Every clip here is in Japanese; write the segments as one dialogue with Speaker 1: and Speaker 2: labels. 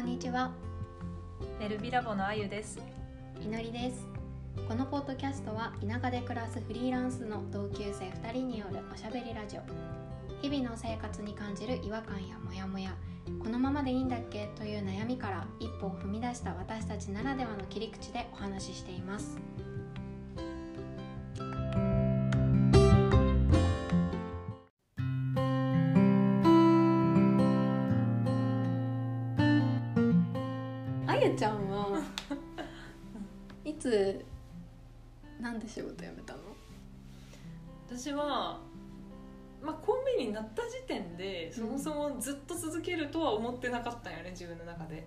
Speaker 1: んにちは。
Speaker 2: メルビラボのあゆです。
Speaker 1: いのりです。このポッドキャストは田舎で暮らすフリーランスの同級生2人によるおしゃべりラジオ。日々の生活に感じる違和感やモヤモヤ。このままでいいんだっけ？という悩みから一歩を踏み出した私たちならではの切り口でお話ししていますなんで仕事辞めたの？
Speaker 2: 私は、まあ、コンビニになった時点でそもそもずっと続けるとは思ってなかったんよね自分の中で。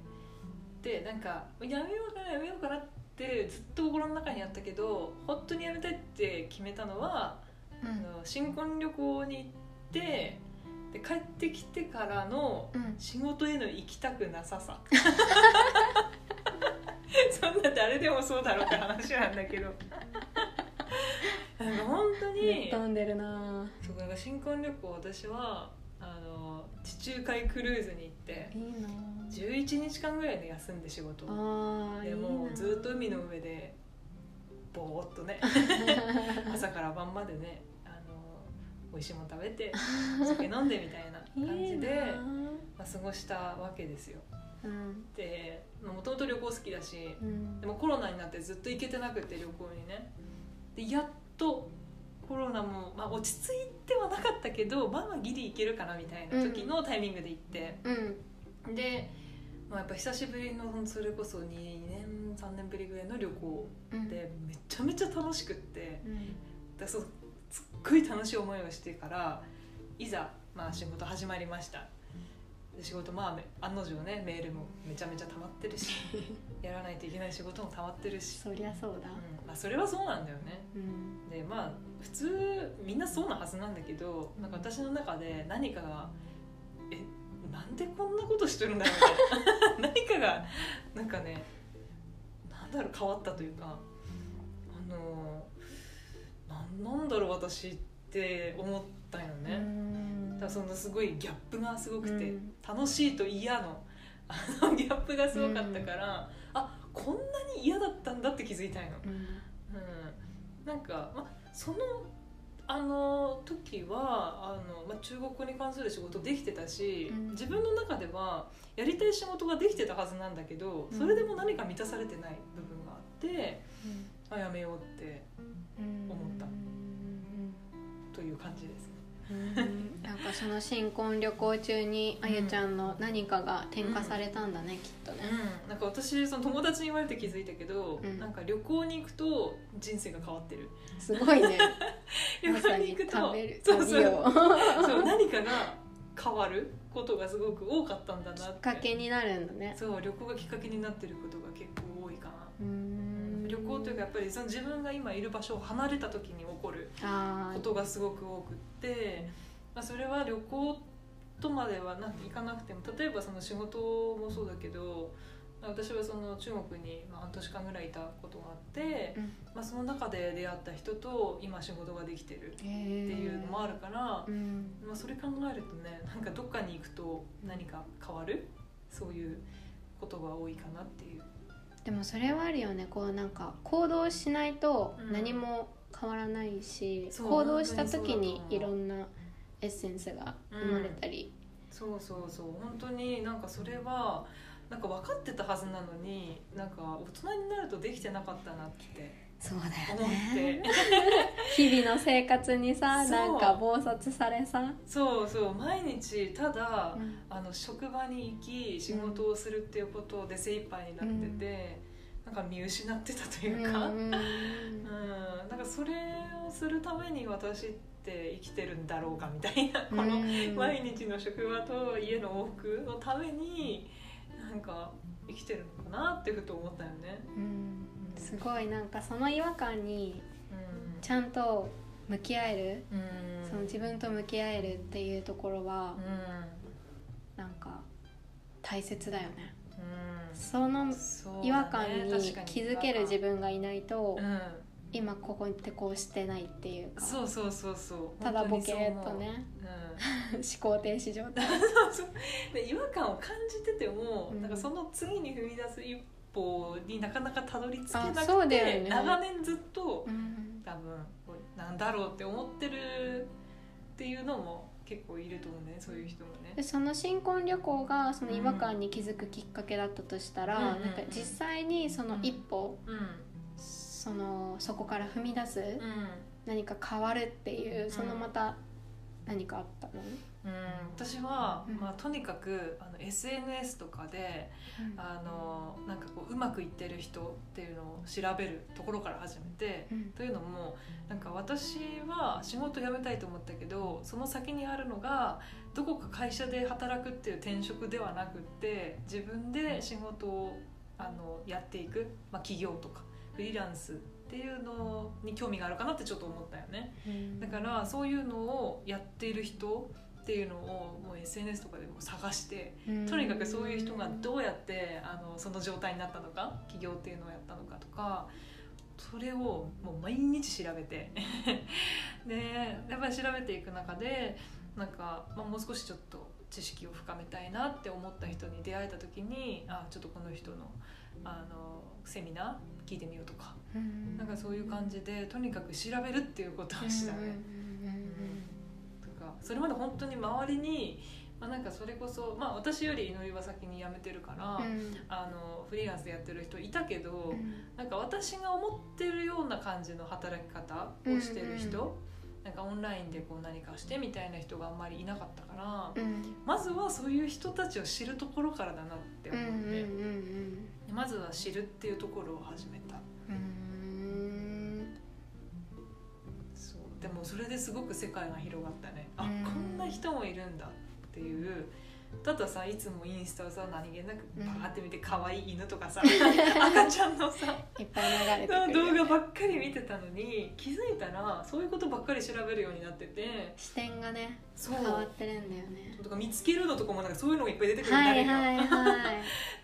Speaker 2: でなんかやめようかなやめようかなってずっと心の中にあったけど本当にやめたいって決めたのは、
Speaker 1: う
Speaker 2: あの新婚旅行に行ってで帰ってきてからの
Speaker 1: うん。
Speaker 2: 仕事への行きたくなささ。そんな誰でもそうだろうって話なんだけどなんか本当に。
Speaker 1: 飛んでるな。
Speaker 2: そうだから新婚旅行私はあの地中海クルーズに行って
Speaker 1: いいな。
Speaker 2: 11日間ぐらいで休んで仕事を。
Speaker 1: あ
Speaker 2: でもうずっと海の上でぼーっとね 朝から晩までねあの美味しいもの食べてお酒飲んでみたいな 感じでまあ、過ごしたわけですよ。
Speaker 1: うん。
Speaker 2: でもともと旅行好きだし
Speaker 1: うん。
Speaker 2: でもコロナになってずっと行けてなくて旅行にね。でやっとコロナも、まあ、落ち着いてはなかったけどまあまあギリ行けるかなみたいな時のタイミングで行って、
Speaker 1: うん。
Speaker 2: で、まあ、やっぱ久しぶりのそれこそ2年3年ぶりぐらいの旅行
Speaker 1: うん。
Speaker 2: でめちゃめちゃ楽しくって。
Speaker 1: うん。
Speaker 2: だそうすっごい楽しい思いをしてからいざ、まあ、仕事始まりました。で仕事まあ案の定ねメールもめちゃめちゃ溜まってるし やらないといけない仕事も溜まってるし、
Speaker 1: そりゃそうだ。
Speaker 2: うん。まあ、それはそうなんだよね。
Speaker 1: うん。
Speaker 2: でまあ普通みんなそうなはずなんだけどなんか私の中で何かがえなんでこんなことしてるんだろうみたいな何かがなんかねなんだろう変わったというかあのなんなんだろう私って思ったよ
Speaker 1: う
Speaker 2: ね、
Speaker 1: ん
Speaker 2: だそのすごいギャップがすごくて、
Speaker 1: うん。
Speaker 2: 楽しいと嫌の あのギャップがすごかったから、あこんなに嫌だったんだって気づいたいの。
Speaker 1: うん。
Speaker 2: うん、なんか、ま、そのあの時はあの、ま、中国語に関する仕事できてたし、
Speaker 1: うん。
Speaker 2: 自分の中ではやりたい仕事ができてたはずなんだけどそれでも何か満たされてない部分があって、あやめようって
Speaker 1: うん
Speaker 2: 思った
Speaker 1: うん。
Speaker 2: という感じです
Speaker 1: なんかその新婚旅行中にあゆちゃんの何かが転化されたんだね、きっとね。
Speaker 2: うん、なんか私その友達に言われて気づいたけど、
Speaker 1: うん。
Speaker 2: なんか旅行に行くと人生が変わってる。
Speaker 1: すごいね。
Speaker 2: 旅行に行くと
Speaker 1: 食べる
Speaker 2: そうそう。そう何かが変わることがすごく多かったんだなって。
Speaker 1: きっかけになるんだね。
Speaker 2: そう旅行がきっかけになってることが結構旅行というかやっぱりその自分が今いる場所を離れた時に起こることがすごく多くって、まあ、それは旅行とまではなんていかなくても例えばその仕事もそうだけど私はその中国にまあ半年間ぐらいいたことがあって、
Speaker 1: うん。
Speaker 2: まあ、その中で出会った人と今仕事ができてるって
Speaker 1: へ
Speaker 2: いうのもあるから、
Speaker 1: うん。
Speaker 2: まあ、それ考えるとねなんかどっかに行くと何か変わる？そういうことが多いかなっていう。
Speaker 1: でもそれはあるよね。こうなんか行動しないと
Speaker 2: うん。
Speaker 1: 何も変わらないし、
Speaker 2: そう
Speaker 1: 行動した時にいろんなエッセンスが生まれたり、
Speaker 2: そうそうそう。本当になんかそれはなんか分かってたはずなのになんか大人になるとできてなかったなって
Speaker 1: そうだ
Speaker 2: 思って。
Speaker 1: 日々の生活にさなんか忙殺されさ、
Speaker 2: そうそう。毎日ただ、
Speaker 1: うん。
Speaker 2: あの職場に行き仕事をするっていうことで精一杯になってて、なんか見失ってたというか、
Speaker 1: うん
Speaker 2: うん、なんかそれをするために私って生きてるんだろうかみたいなこの
Speaker 1: うん
Speaker 2: 毎日の職場と家の往復のためになんか生きてるのかなってふと思ったよね。
Speaker 1: うんすごいなんかその違和感に
Speaker 2: うん。
Speaker 1: ちゃんと向き合える、
Speaker 2: うん。
Speaker 1: その自分と向き合えるっていうところは
Speaker 2: う
Speaker 1: なんか大切だよね。
Speaker 2: んうん。
Speaker 1: その違和感に気づける自分がいないと
Speaker 2: うん。
Speaker 1: 今ここってこうしてないっていうか。
Speaker 2: そうそうそうそう。
Speaker 1: ただボケっとね
Speaker 2: うん。
Speaker 1: 思考停止状態。
Speaker 2: で違和感を感じてても、
Speaker 1: うん。
Speaker 2: なんかその次に踏み出す一歩になかなかたどり着けなくて、
Speaker 1: ね。
Speaker 2: 長年ずっと
Speaker 1: うん。
Speaker 2: 多分なんだろうって思ってるっていうのも結構いると思うねそういう人もね。
Speaker 1: で。その新婚旅行がその違和感に気づくきっかけだったとしたら、
Speaker 2: うん
Speaker 1: なんか実際にその一歩、
Speaker 2: うん。
Speaker 1: そのそこから踏み出す、
Speaker 2: うん。
Speaker 1: 何か変わるっていうそのまた何かあったの、
Speaker 2: うん、私は、
Speaker 1: うん。
Speaker 2: まあ、とにかくあの SNS とかであのなんかこううまくいってる人っていうのを調べるところから始めて、
Speaker 1: うん。
Speaker 2: というのもなんか私は仕事辞めたいと思ったけどその先にあるのがどこか会社で働くっていう転職ではなくって自分で仕事をあのやっていく、まあ、企業とかフリーランスっていうのに興味があるかなってちょっと思ったよね。
Speaker 1: うん。
Speaker 2: だからそういうのをやっている人っていうのをもう SNS とかでも探してとにかくそういう人がどうやってあのその状態になったのか起業っていうのをやったのかとかそれをもう毎日調べて。でやっぱり調べていく中でなんか、まあ、もう少しちょっと知識を深めたいなって思った人に出会えた時にあちょっとこの人のあのセミナー聞いてみようとか。
Speaker 1: うん。
Speaker 2: なんかそういう感じでとにかく調べるっていうことをしたね。それまで本当に周りに、まあ、なんかそれこそ、まあ、私より祈りは先に辞めてるから、
Speaker 1: うん。
Speaker 2: あのフリーランスでやってる人いたけど、
Speaker 1: うん。
Speaker 2: なんか私が思ってるような感じの働き方をしてる人、
Speaker 1: うん
Speaker 2: なんかオンラインでこう何かしてみたいな人があんまりいなかったから、
Speaker 1: うん。
Speaker 2: まずはそういう人たちを知るところからだなって
Speaker 1: うんうん
Speaker 2: 思って、
Speaker 1: うん。
Speaker 2: まずは知るっていうところを始めた。
Speaker 1: うん
Speaker 2: でもそれですごく世界が広がったね。あ、
Speaker 1: うん。
Speaker 2: こんな人もいるんだっていうだとさいつもインスタをさ何気なく
Speaker 1: うん。
Speaker 2: バーって見て可愛い犬とかさ 赤ちゃんのさ
Speaker 1: いっぱい流れて
Speaker 2: 動画ばっかり見てたのに気づいたらそういうことばっかり調べるようになってて
Speaker 1: 視点がね
Speaker 2: そう。
Speaker 1: 変わってるんだよね。
Speaker 2: とか見つけるのとかもなんかそういうのがいっぱい出てくるん。だ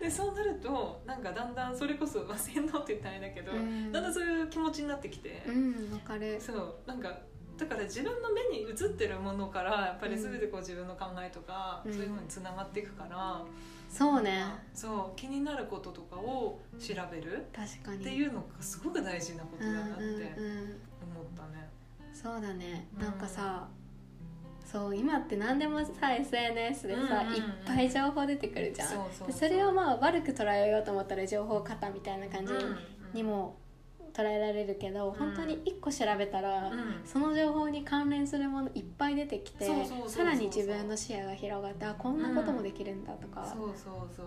Speaker 2: でそうなるとなんかだんだんそれこそ、まあ、洗脳って言ったらあれだけど、
Speaker 1: うん。
Speaker 2: だんだんそういう気持ちになってきて、
Speaker 1: うんわかる。
Speaker 2: そう。なんかだから自分の目に映ってるものからやっぱり全てこう自分の考えとか、
Speaker 1: うん。
Speaker 2: そういうものにつながっていくから、
Speaker 1: そうね。
Speaker 2: そう気になることとかを調べる
Speaker 1: 確かに。
Speaker 2: っていうのがすごく大事なことだなって思ったね。
Speaker 1: そうだね。
Speaker 2: うん。
Speaker 1: なんかさそう今って何でもさ SNS でさ、いっぱい情報出てくるじゃん。
Speaker 2: そ
Speaker 1: れをまあ悪く捉えようと思ったら情報過多みたいな感じ
Speaker 2: うん。
Speaker 1: にも捉えられるけど、
Speaker 2: ん。
Speaker 1: 本当に一個調べたら、
Speaker 2: うん。
Speaker 1: その情報に関連するものいっぱい出てきてさらに自分の視野が広がってあこんなこともできるんだとか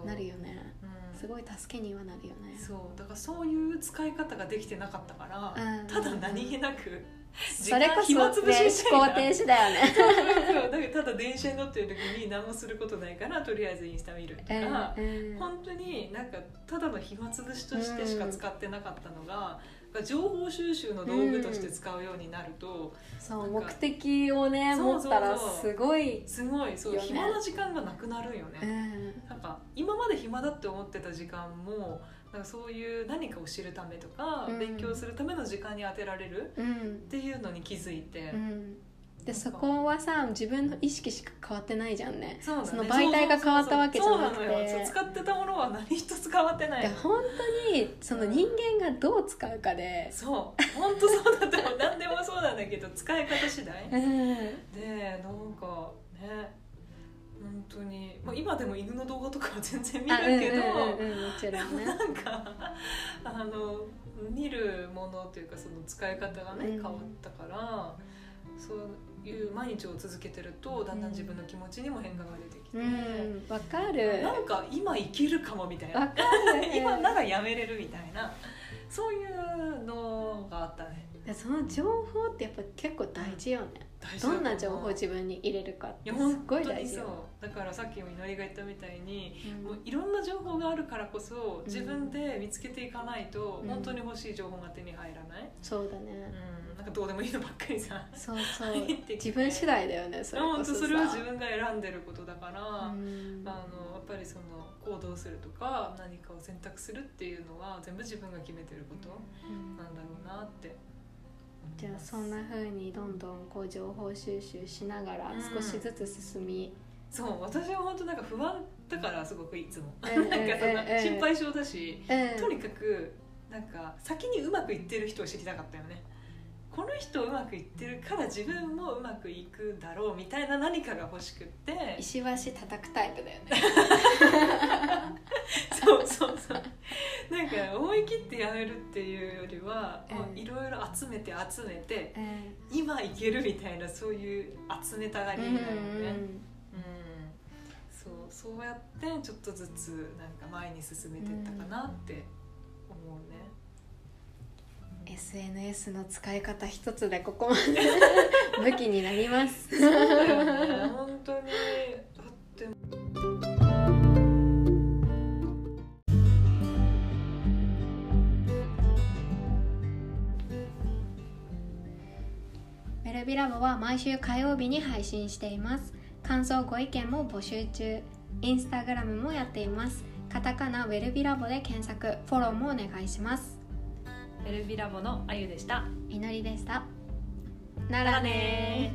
Speaker 1: なるよね。
Speaker 2: うん。
Speaker 1: すごい助けにはなるよね。
Speaker 2: そう。だからそういう使い方ができてなかったから、
Speaker 1: うん。
Speaker 2: ただ何気なく
Speaker 1: それこそ、ね、
Speaker 2: 暇つぶし
Speaker 1: 思考停止だよね
Speaker 2: そう。だけどただ電車に乗ってる時に何もすることないからとりあえずインスタ見るとか、
Speaker 1: うんうん。
Speaker 2: 本当になんかただの暇つぶしとしてしか使ってなかったのが、情報収集の道具として使うようになると、
Speaker 1: そう
Speaker 2: なんか
Speaker 1: 目的をね
Speaker 2: そうそうそう
Speaker 1: 持ったらすごい
Speaker 2: すごいそう、暇な時間がなくなるよね、
Speaker 1: うん。
Speaker 2: なんか今まで暇だって思ってた時間もなんかそういう何かを知るためとか、
Speaker 1: うん。
Speaker 2: 勉強するための時間に当てられる
Speaker 1: うん。
Speaker 2: っていうのに気づいて、
Speaker 1: うん。でそこはさ自分の意識しか変わってないじゃんね。
Speaker 2: そうだね。
Speaker 1: その媒体が変わったわけじゃなくて。
Speaker 2: そうなのよそう使ってたものは何一つ変わってないの。
Speaker 1: で本当にその人間がどう使うかで、
Speaker 2: そう。本当そうだと思う。何でもそうなんだけど使い方次第。
Speaker 1: うん、
Speaker 2: でなんかね本当に、まあ、今でも犬の動画とかは全然見る
Speaker 1: あうんうん
Speaker 2: けど、
Speaker 1: うんうんもちろんね。
Speaker 2: なんかあの見るものというかその使い方がね、
Speaker 1: うん。
Speaker 2: 変わったからそういう毎日を続けてるとだんだん自分の気持ちにも変化が出てきて、
Speaker 1: うんわかる。
Speaker 2: なんか今生きるかもみたいな。
Speaker 1: わかる。
Speaker 2: 今ならやめれるみたいな。そういうのがあったね。
Speaker 1: でその情報ってやっぱ結構大事よね、どんな情報を自分に入れるかってすっごい大事よ、
Speaker 2: だからさっきも祈りが言ったみたいに
Speaker 1: うん。
Speaker 2: もういろんな情報があるからこそ自分で見つけていかないと
Speaker 1: うん。
Speaker 2: 本当に欲しい情報が手に入らない、
Speaker 1: そうだね、
Speaker 2: うん、なんかどうでもいいのばっかりさ
Speaker 1: そうそう。自分次第だよねそれこそさ。
Speaker 2: 本当それは自分が選んでることだから、
Speaker 1: うん。
Speaker 2: あのやっぱりその行動するとか何かを選択するっていうのは全部自分が決めてること
Speaker 1: うん。
Speaker 2: なんだろうなって
Speaker 1: じゃあそんな風にどんどんこう情報収集しながら少しずつ進み、
Speaker 2: そう私は本当なんか不安だからすごくいつも、
Speaker 1: うん。うん。
Speaker 2: なんかそんな
Speaker 1: うん。うん。
Speaker 2: 心配性だし、
Speaker 1: うん。
Speaker 2: とにかくなんか先にうまくいってる人を知りたかったよね。この人うまくいってるから自分もうまくいくだろうみたいな何かが欲しくって。
Speaker 1: 石橋叩くタイプだよね
Speaker 2: そうそうそう。なんか思い切ってやめるっていうよりは
Speaker 1: うん
Speaker 2: いろいろ集めて集めて
Speaker 1: うん
Speaker 2: 今いけるみたいなそういう集めたがり
Speaker 1: うん
Speaker 2: になるよね、うんそうそうやってちょっとずつなんか前に進めてったかなって思うね、
Speaker 1: SNS の使い方一つでここまで 武器になります。
Speaker 2: そうだよね
Speaker 1: メルビラボは毎週火曜日に配信しています。感想ご意見も募集中。インスタグラムもやっています。カタカナウェルビラボで検索フォローもお願いします。
Speaker 2: エルビラボのあゆでした。
Speaker 1: いのりでした。
Speaker 2: ならね